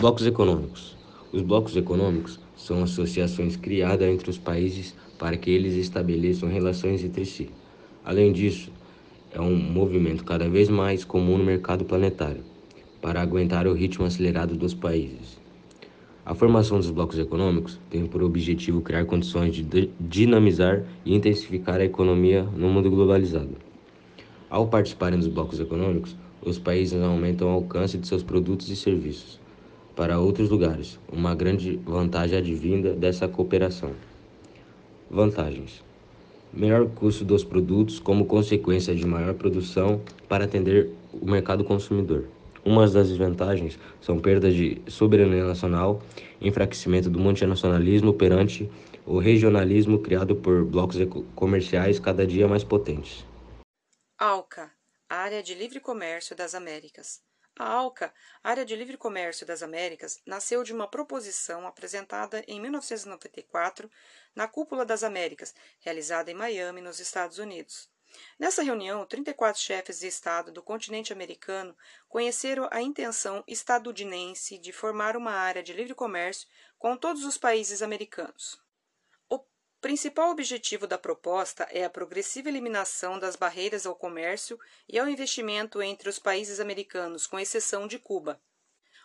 Blocos econômicos. Os blocos econômicos são associações criadas entre os países para que eles estabeleçam relações entre si. Além disso, é um movimento cada vez mais comum no mercado planetário, para aguentar o ritmo acelerado dos países. A formação dos blocos econômicos tem por objetivo criar condições de dinamizar e intensificar a economia no mundo globalizado. Ao participarem dos blocos econômicos, os países aumentam o alcance de seus produtos e serviços para outros lugares, uma grande vantagem advinda dessa cooperação. Vantagens: melhor custo dos produtos como consequência de maior produção para atender o mercado consumidor. Umas das desvantagens são perdas de soberania nacional, enfraquecimento do multinacionalismo perante o regionalismo criado por blocos comerciais cada dia mais potentes. ALCA, Área de Livre Comércio das Américas. A ALCA, Área de Livre Comércio das Américas, nasceu de uma proposição apresentada em 1994 na Cúpula das Américas, realizada em Miami, nos Estados Unidos. Nessa reunião, 34 chefes de Estado do continente americano conheceram a intenção estadunidense de formar uma área de livre comércio com todos os países americanos principal objetivo da proposta é a progressiva eliminação das barreiras ao comércio e ao investimento entre os países americanos, com exceção de Cuba.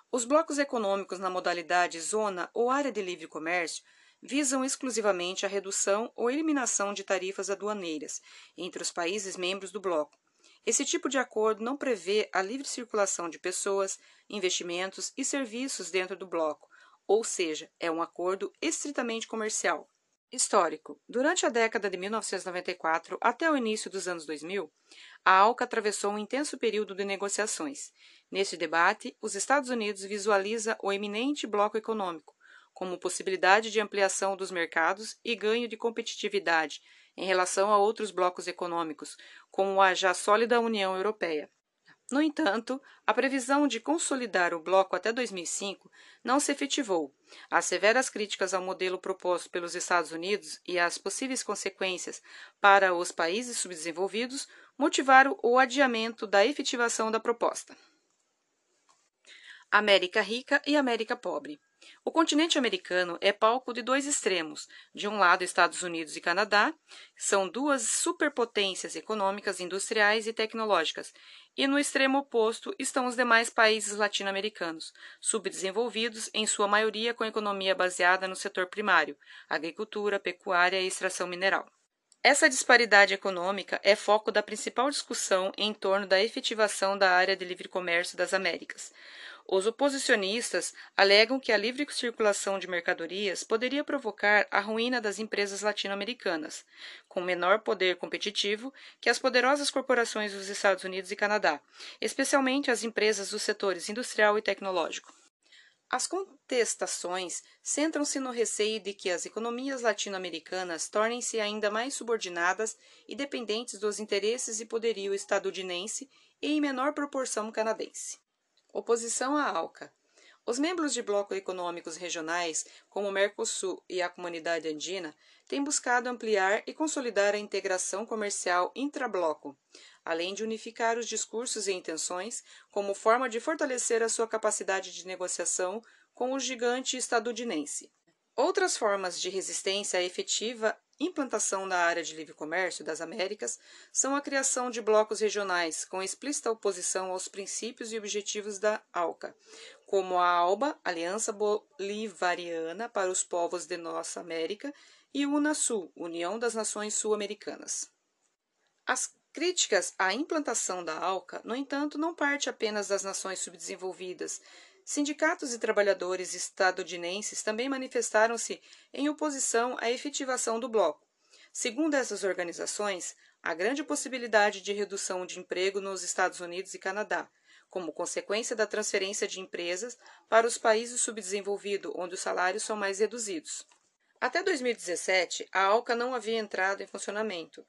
Os blocos econômicos na modalidade zona ou área de livre comércio visam exclusivamente a redução ou eliminação de tarifas aduaneiras entre os países membros do bloco. Esse tipo de acordo não prevê a livre circulação de pessoas, investimentos e serviços dentro do bloco, ou seja, é um acordo estritamente comercial. Histórico: Durante a década de 1994 até o início dos anos 2000, a ALCA atravessou um intenso período de negociações. Neste debate, os Estados Unidos visualiza o eminente bloco econômico como possibilidade de ampliação dos mercados e ganho de competitividade em relação a outros blocos econômicos, como a já sólida União Europeia. No entanto, a previsão de consolidar o bloco até 2005 não se efetivou. As severas críticas ao modelo proposto pelos Estados Unidos e as possíveis consequências para os países subdesenvolvidos motivaram o adiamento da efetivação da proposta. América Rica e América Pobre. O continente americano é palco de dois extremos. De um lado, Estados Unidos e Canadá, são duas superpotências econômicas, industriais e tecnológicas, e no extremo oposto estão os demais países latino-americanos, subdesenvolvidos, em sua maioria com economia baseada no setor primário, agricultura, pecuária e extração mineral. Essa disparidade econômica é foco da principal discussão em torno da efetivação da área de livre comércio das Américas. Os oposicionistas alegam que a livre circulação de mercadorias poderia provocar a ruína das empresas latino-americanas, com menor poder competitivo que as poderosas corporações dos Estados Unidos e Canadá, especialmente as empresas dos setores industrial e tecnológico. As contestações centram-se no receio de que as economias latino-americanas tornem-se ainda mais subordinadas e dependentes dos interesses e poderio estadunidense e, em menor proporção, canadense. Oposição à ALCA. Os membros de blocos econômicos regionais, como o Mercosul e a Comunidade Andina, têm buscado ampliar e consolidar a integração comercial intrabloco, além de unificar os discursos e intenções como forma de fortalecer a sua capacidade de negociação com o gigante estadunidense. Outras formas de resistência efetiva implantação da área de livre comércio das Américas são a criação de blocos regionais com explícita oposição aos princípios e objetivos da ALCA, como a ALBA, Aliança Bolivariana para os Povos de Nossa América, e o UNASUL, União das Nações Sul-Americanas. As críticas à implantação da ALCA, no entanto, não parte apenas das nações subdesenvolvidas, Sindicatos e trabalhadores estadunidenses também manifestaram-se em oposição à efetivação do bloco. Segundo essas organizações, há grande possibilidade de redução de emprego nos Estados Unidos e Canadá, como consequência da transferência de empresas para os países subdesenvolvidos, onde os salários são mais reduzidos. Até 2017, a ALCA não havia entrado em funcionamento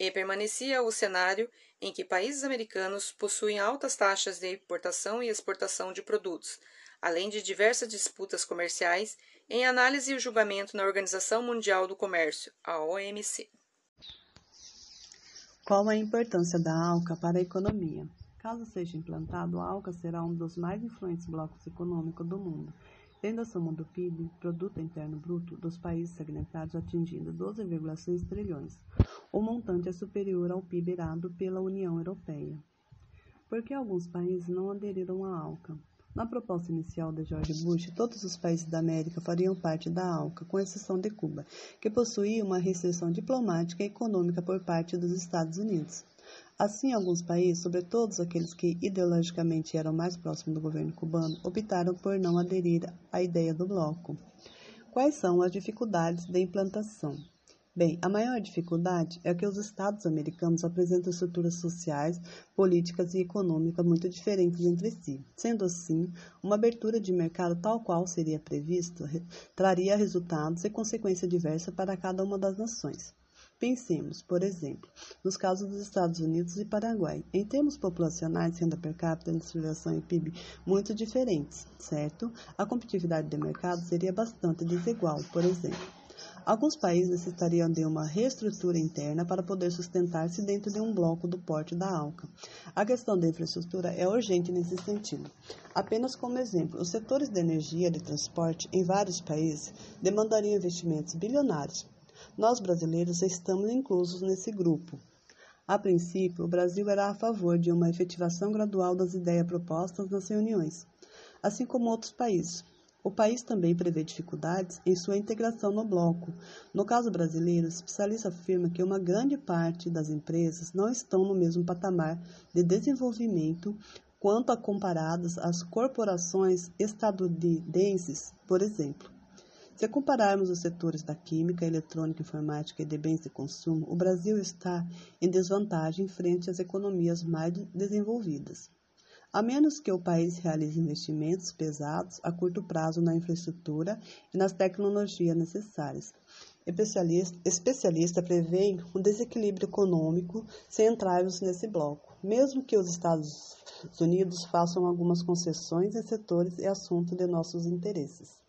e permanecia o cenário em que países americanos possuem altas taxas de importação e exportação de produtos, além de diversas disputas comerciais em análise e julgamento na Organização Mundial do Comércio, a OMC. Qual a importância da ALCA para a economia? Caso seja implantado, a ALCA será um dos mais influentes blocos econômicos do mundo, tendo a soma do PIB, Produto Interno Bruto, dos países segmentados atingindo 12,6 trilhões. O montante é superior ao PIB irado pela União Europeia. Por que alguns países não aderiram à ALCA? Na proposta inicial de George Bush, todos os países da América fariam parte da ALCA, com exceção de Cuba, que possuía uma restrição diplomática e econômica por parte dos Estados Unidos. Assim, alguns países, sobretudo aqueles que ideologicamente eram mais próximos do governo cubano, optaram por não aderir à ideia do bloco. Quais são as dificuldades de implantação? Bem, a maior dificuldade é que os Estados americanos apresentam estruturas sociais, políticas e econômicas muito diferentes entre si. Sendo assim, uma abertura de mercado tal qual seria prevista traria resultados e consequências diversas para cada uma das nações. Pensemos, por exemplo, nos casos dos Estados Unidos e Paraguai. Em termos populacionais, renda per capita, industrialização e PIB muito diferentes, certo? A competitividade de mercado seria bastante desigual, por exemplo. Alguns países necessitariam de uma reestrutura interna para poder sustentar-se dentro de um bloco do porte da ALCA. A questão da infraestrutura é urgente nesse sentido. Apenas como exemplo, os setores de energia e de transporte em vários países demandariam investimentos bilionários. Nós brasileiros estamos inclusos nesse grupo. A princípio, o Brasil era a favor de uma efetivação gradual das ideias propostas nas reuniões, assim como outros países. O país também prevê dificuldades em sua integração no bloco. No caso brasileiro, o especialista afirma que uma grande parte das empresas não estão no mesmo patamar de desenvolvimento quanto a comparadas às corporações estadunidenses, por exemplo. Se compararmos os setores da química, eletrônica, informática e de bens de consumo, o Brasil está em desvantagem frente às economias mais desenvolvidas. A menos que o país realize investimentos pesados a curto prazo na infraestrutura e nas tecnologias necessárias. Especialista, especialista prevê um desequilíbrio econômico se entrarmos nesse bloco, mesmo que os Estados Unidos façam algumas concessões em setores e assuntos de nossos interesses.